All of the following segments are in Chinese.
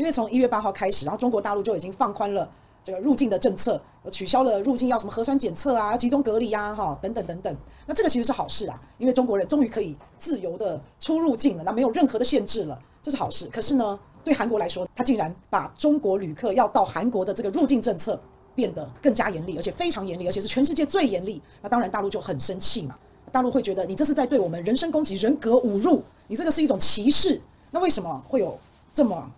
因为从一月八号开始，然后中国大陆就已经放宽了这个入境的政策，取消了入境要什么核酸检测啊、集中隔离啊、哈等等等等。那这个其实是好事啊，因为中国人终于可以自由的出入境了，那没有任何的限制了，这是好事。可是呢，对韩国来说，他竟然把中国旅客要到韩国的这个入境政策变得更加严厉，而且非常严厉，而且是全世界最严厉。那当然，大陆就很生气嘛。大陆会觉得你这是在对我们人身攻击、人格侮辱，你这个是一种歧视。那为什么会有这么？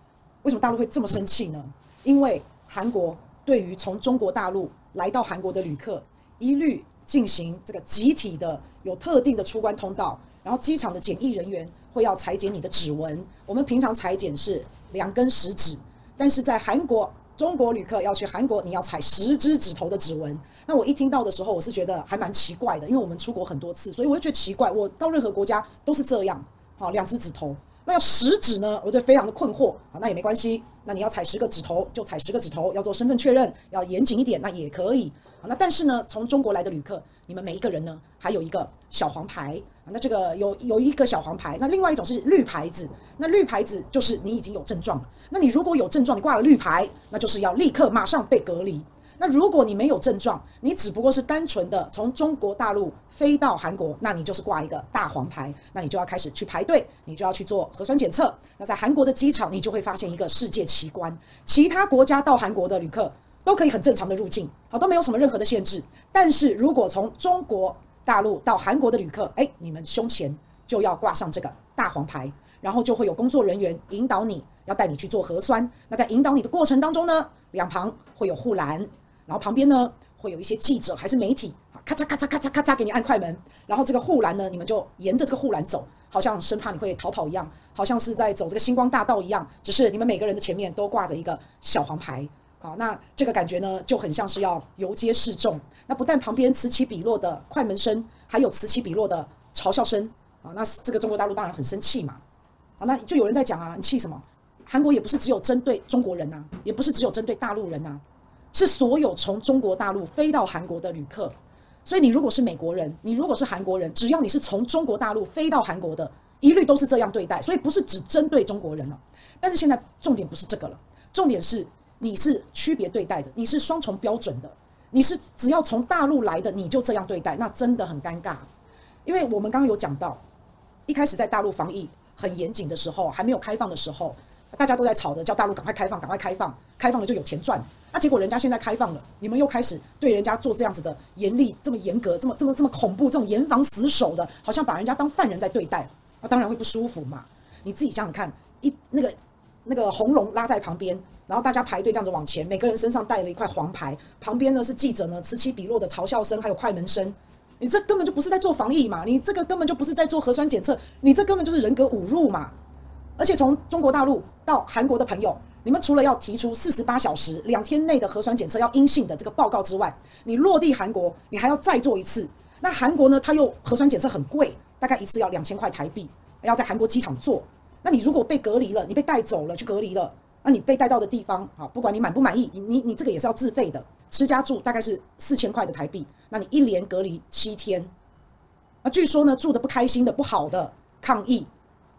为什么大陆会这么生气呢？因为韩国对于从中国大陆来到韩国的旅客，一律进行这个集体的有特定的出关通道，然后机场的检疫人员会要裁剪你的指纹。我们平常裁剪是两根食指，但是在韩国。中国旅客要去韩国，你要采十只指头的指纹。那我一听到的时候，我是觉得还蛮奇怪的，因为我们出国很多次，所以我就觉得奇怪。我到任何国家都是这样，好，两只指头。那要十指呢？我就非常的困惑啊。那也没关系，那你要踩十个指头就踩十个指头，要做身份确认，要严谨一点，那也可以。那但是呢，从中国来的旅客，你们每一个人呢，还有一个小黄牌。那这个有有一个小黄牌，那另外一种是绿牌子。那绿牌子就是你已经有症状了。那你如果有症状，你挂了绿牌，那就是要立刻马上被隔离。那如果你没有症状，你只不过是单纯的从中国大陆飞到韩国，那你就是挂一个大黄牌，那你就要开始去排队，你就要去做核酸检测。那在韩国的机场，你就会发现一个世界奇观：其他国家到韩国的旅客都可以很正常的入境，好，都没有什么任何的限制。但是如果从中国大陆到韩国的旅客，哎，你们胸前就要挂上这个大黄牌，然后就会有工作人员引导你，要带你去做核酸。那在引导你的过程当中呢，两旁会有护栏，然后旁边呢会有一些记者还是媒体，啊咔嚓咔嚓咔嚓咔嚓给你按快门。然后这个护栏呢，你们就沿着这个护栏走，好像生怕你会逃跑一样，好像是在走这个星光大道一样。只是你们每个人的前面都挂着一个小黄牌。好，那这个感觉呢，就很像是要游街示众。那不但旁边此起彼落的快门声，还有此起彼落的嘲笑声。啊，那这个中国大陆当然很生气嘛。啊，那就有人在讲啊，你气什么？韩国也不是只有针对中国人呐，也不是只有针对大陆人呐，是所有从中国大陆飞到韩国的旅客。所以你如果是美国人，你如果是韩国人，只要你是从中国大陆飞到韩国的，一律都是这样对待。所以不是只针对中国人了。但是现在重点不是这个了，重点是。你是区别对待的，你是双重标准的，你是只要从大陆来的你就这样对待，那真的很尴尬。因为我们刚刚有讲到，一开始在大陆防疫很严谨的时候，还没有开放的时候，大家都在吵着叫大陆赶快开放，赶快开放，开放了就有钱赚。那结果人家现在开放了，你们又开始对人家做这样子的严厉、这么严格、这么这么这么恐怖、这种严防死守的，好像把人家当犯人在对待，那当然会不舒服嘛。你自己想想看，一那个那个红龙拉在旁边。然后大家排队这样子往前，每个人身上带了一块黄牌，旁边呢是记者呢此起彼落的嘲笑声，还有快门声。你这根本就不是在做防疫嘛，你这个根本就不是在做核酸检测，你这根本就是人格侮辱嘛。而且从中国大陆到韩国的朋友，你们除了要提出四十八小时两天内的核酸检测要阴性的这个报告之外，你落地韩国你还要再做一次。那韩国呢，它又核酸检测很贵，大概一次要两千块台币，要在韩国机场做。那你如果被隔离了，你被带走了去隔离了。那你被带到的地方啊，不管你满不满意，你你你这个也是要自费的，吃加住大概是四千块的台币。那你一连隔离七天，那据说呢，住的不开心的、不好的抗议，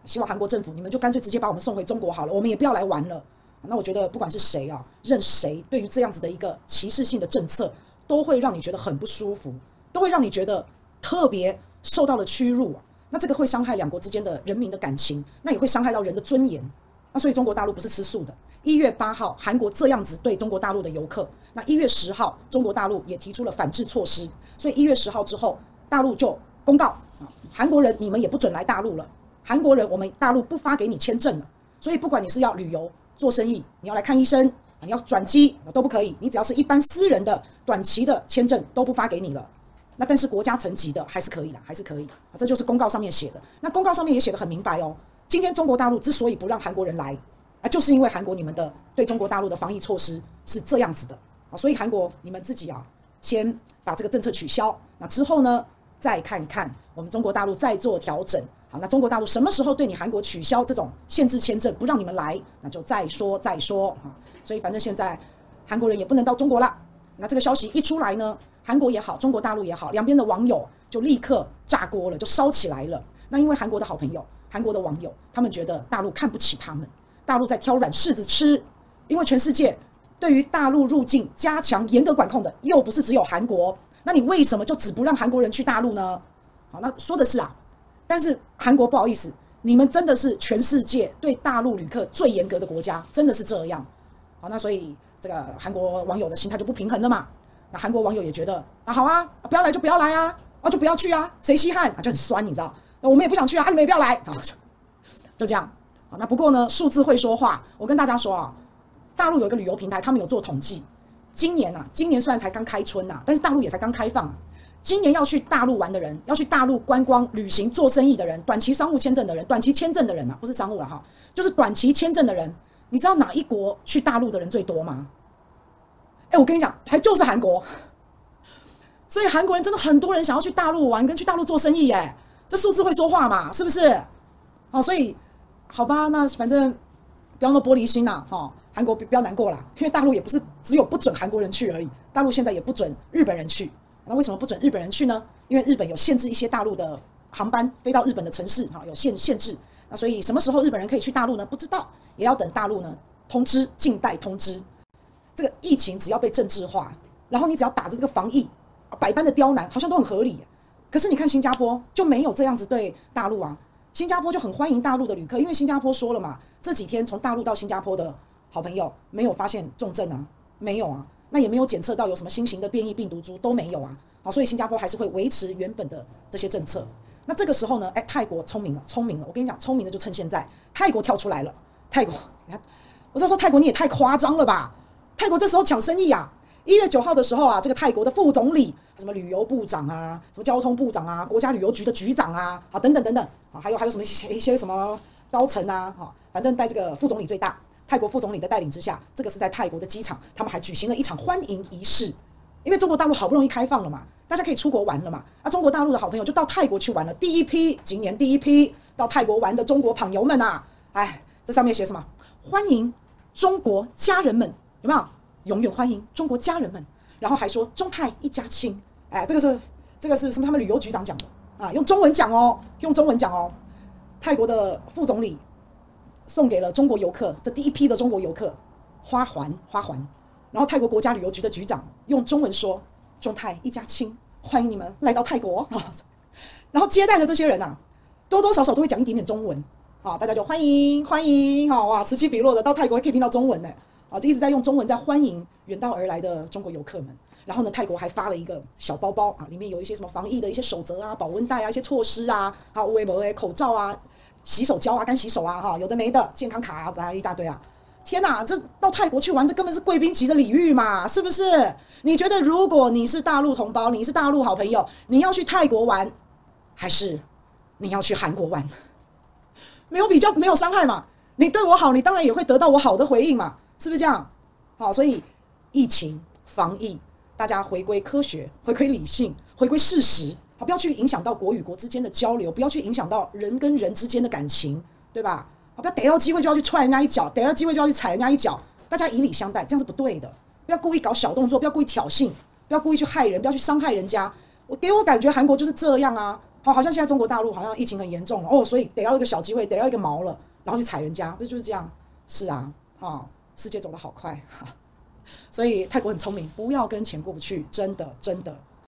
希望韩国政府你们就干脆直接把我们送回中国好了，我们也不要来玩了。那我觉得不管是谁啊，任谁对于这样子的一个歧视性的政策，都会让你觉得很不舒服，都会让你觉得特别受到了屈辱。那这个会伤害两国之间的人民的感情，那也会伤害到人的尊严。那所以中国大陆不是吃素的。一月八号，韩国这样子对中国大陆的游客，那一月十号，中国大陆也提出了反制措施。所以一月十号之后，大陆就公告啊，韩国人你们也不准来大陆了。韩国人，我们大陆不发给你签证了。所以不管你是要旅游、做生意，你要来看医生，你要转机都不可以。你只要是一般私人的短期的签证都不发给你了。那但是国家层级的还是可以的，还是可以。这就是公告上面写的。那公告上面也写得很明白哦。今天中国大陆之所以不让韩国人来啊，就是因为韩国你们的对中国大陆的防疫措施是这样子的啊，所以韩国你们自己啊，先把这个政策取消，那之后呢，再看看我们中国大陆再做调整。好，那中国大陆什么时候对你韩国取消这种限制签证，不让你们来，那就再说再说啊。所以反正现在韩国人也不能到中国了。那这个消息一出来呢，韩国也好，中国大陆也好，两边的网友就立刻炸锅了，就烧起来了。那因为韩国的好朋友。韩国的网友，他们觉得大陆看不起他们，大陆在挑软柿子吃，因为全世界对于大陆入境加强严格管控的，又不是只有韩国，那你为什么就只不让韩国人去大陆呢？好，那说的是啊，但是韩国不好意思，你们真的是全世界对大陆旅客最严格的国家，真的是这样。好，那所以这个韩国网友的心态就不平衡了嘛。那韩国网友也觉得啊，好啊，不要来就不要来啊，啊就不要去啊，谁稀罕啊，就很酸，你知道？那我们也不想去啊，啊你们也不要来啊，就这样。好，那不过呢，数字会说话。我跟大家说啊，大陆有一个旅游平台，他们有做统计，今年啊，今年虽然才刚开春呐，但是大陆也才刚开放。今年要去大陆玩的人，要去大陆观光旅行、做生意的人，短期商务签证的人，短期签证的人啊，不是商务了哈，就是短期签证的人，你知道哪一国去大陆的人最多吗？哎，我跟你讲，还就是韩国，所以韩国人真的很多人想要去大陆玩，跟去大陆做生意，哎，这数字会说话嘛，是不是？哦，所以好吧，那反正不要那么玻璃心呐，哈，韩国不要难过啦，因为大陆也不是只有不准韩国人去而已，大陆现在也不准日本人去，那为什么不准日本人去呢？因为日本有限制一些大陆的航班飞到日本的城市，哈，有限限制，那所以什么时候日本人可以去大陆呢？不知道，也要等大陆呢通知，静待通知。这个疫情只要被政治化，然后你只要打着这个防疫，百般的刁难，好像都很合理。可是你看新加坡就没有这样子对大陆啊，新加坡就很欢迎大陆的旅客，因为新加坡说了嘛，这几天从大陆到新加坡的好朋友没有发现重症啊，没有啊，那也没有检测到有什么新型的变异病毒株都没有啊，好，所以新加坡还是会维持原本的这些政策。那这个时候呢，哎，泰国聪明了，聪明了，我跟你讲，聪明的就趁现在，泰国跳出来了，泰国，你看，我就说泰国你也太夸张了吧。泰国这时候抢生意啊！一月九号的时候啊，这个泰国的副总理、什么旅游部长啊、什么交通部长啊、国家旅游局的局长啊，啊等等等等啊，还有还有什么一些一些什么高层啊，哈，反正在这个副总理最大，泰国副总理的带领之下，这个是在泰国的机场，他们还举行了一场欢迎仪式，因为中国大陆好不容易开放了嘛，大家可以出国玩了嘛，啊，中国大陆的好朋友就到泰国去玩了，第一批，今年第一批到泰国玩的中国朋友们啊，哎，这上面写什么？欢迎中国家人们。有没有？永远欢迎中国家人们，然后还说中泰一家亲。哎，这个是这个是什么？他们旅游局长讲的啊，用中文讲哦，用中文讲哦。泰国的副总理送给了中国游客这第一批的中国游客花环花环，然后泰国国家旅游局的局长用中文说中泰一家亲，欢迎你们来到泰国啊。然后接待的这些人啊，多多少少都会讲一点点中文啊，大家就欢迎欢迎，好哇，此起彼落的到泰国可以听到中文呢。啊，就一直在用中文在欢迎远道而来的中国游客们。然后呢，泰国还发了一个小包包啊，里面有一些什么防疫的一些守则啊、保温袋啊、一些措施啊，啊，围脖诶口罩啊、洗手胶啊、干洗手啊，哈，有的没的，健康卡啊，来一大堆啊。天哪，这到泰国去玩，这根本是贵宾级的礼遇嘛，是不是？你觉得如果你是大陆同胞，你是大陆好朋友，你要去泰国玩，还是你要去韩国玩？没有比较，没有伤害嘛。你对我好，你当然也会得到我好的回应嘛。是不是这样？好，所以疫情防疫，大家回归科学，回归理性，回归事实，不要去影响到国与国之间的交流，不要去影响到人跟人之间的感情，对吧？不要逮到机会就要去踹人家一脚，逮到机会就要去踩人家一脚，大家以礼相待，这样是不对的。不要故意搞小动作，不要故意挑衅，不要故意去害人，不要去伤害人家。我给我感觉韩国就是这样啊，好，好像现在中国大陆好像疫情很严重了哦，所以逮到一个小机会，逮到一个毛了，然后去踩人家，不是就是这样？是啊，好。世界走得好快，所以泰国很聪明，不要跟钱过不去，真的，真的。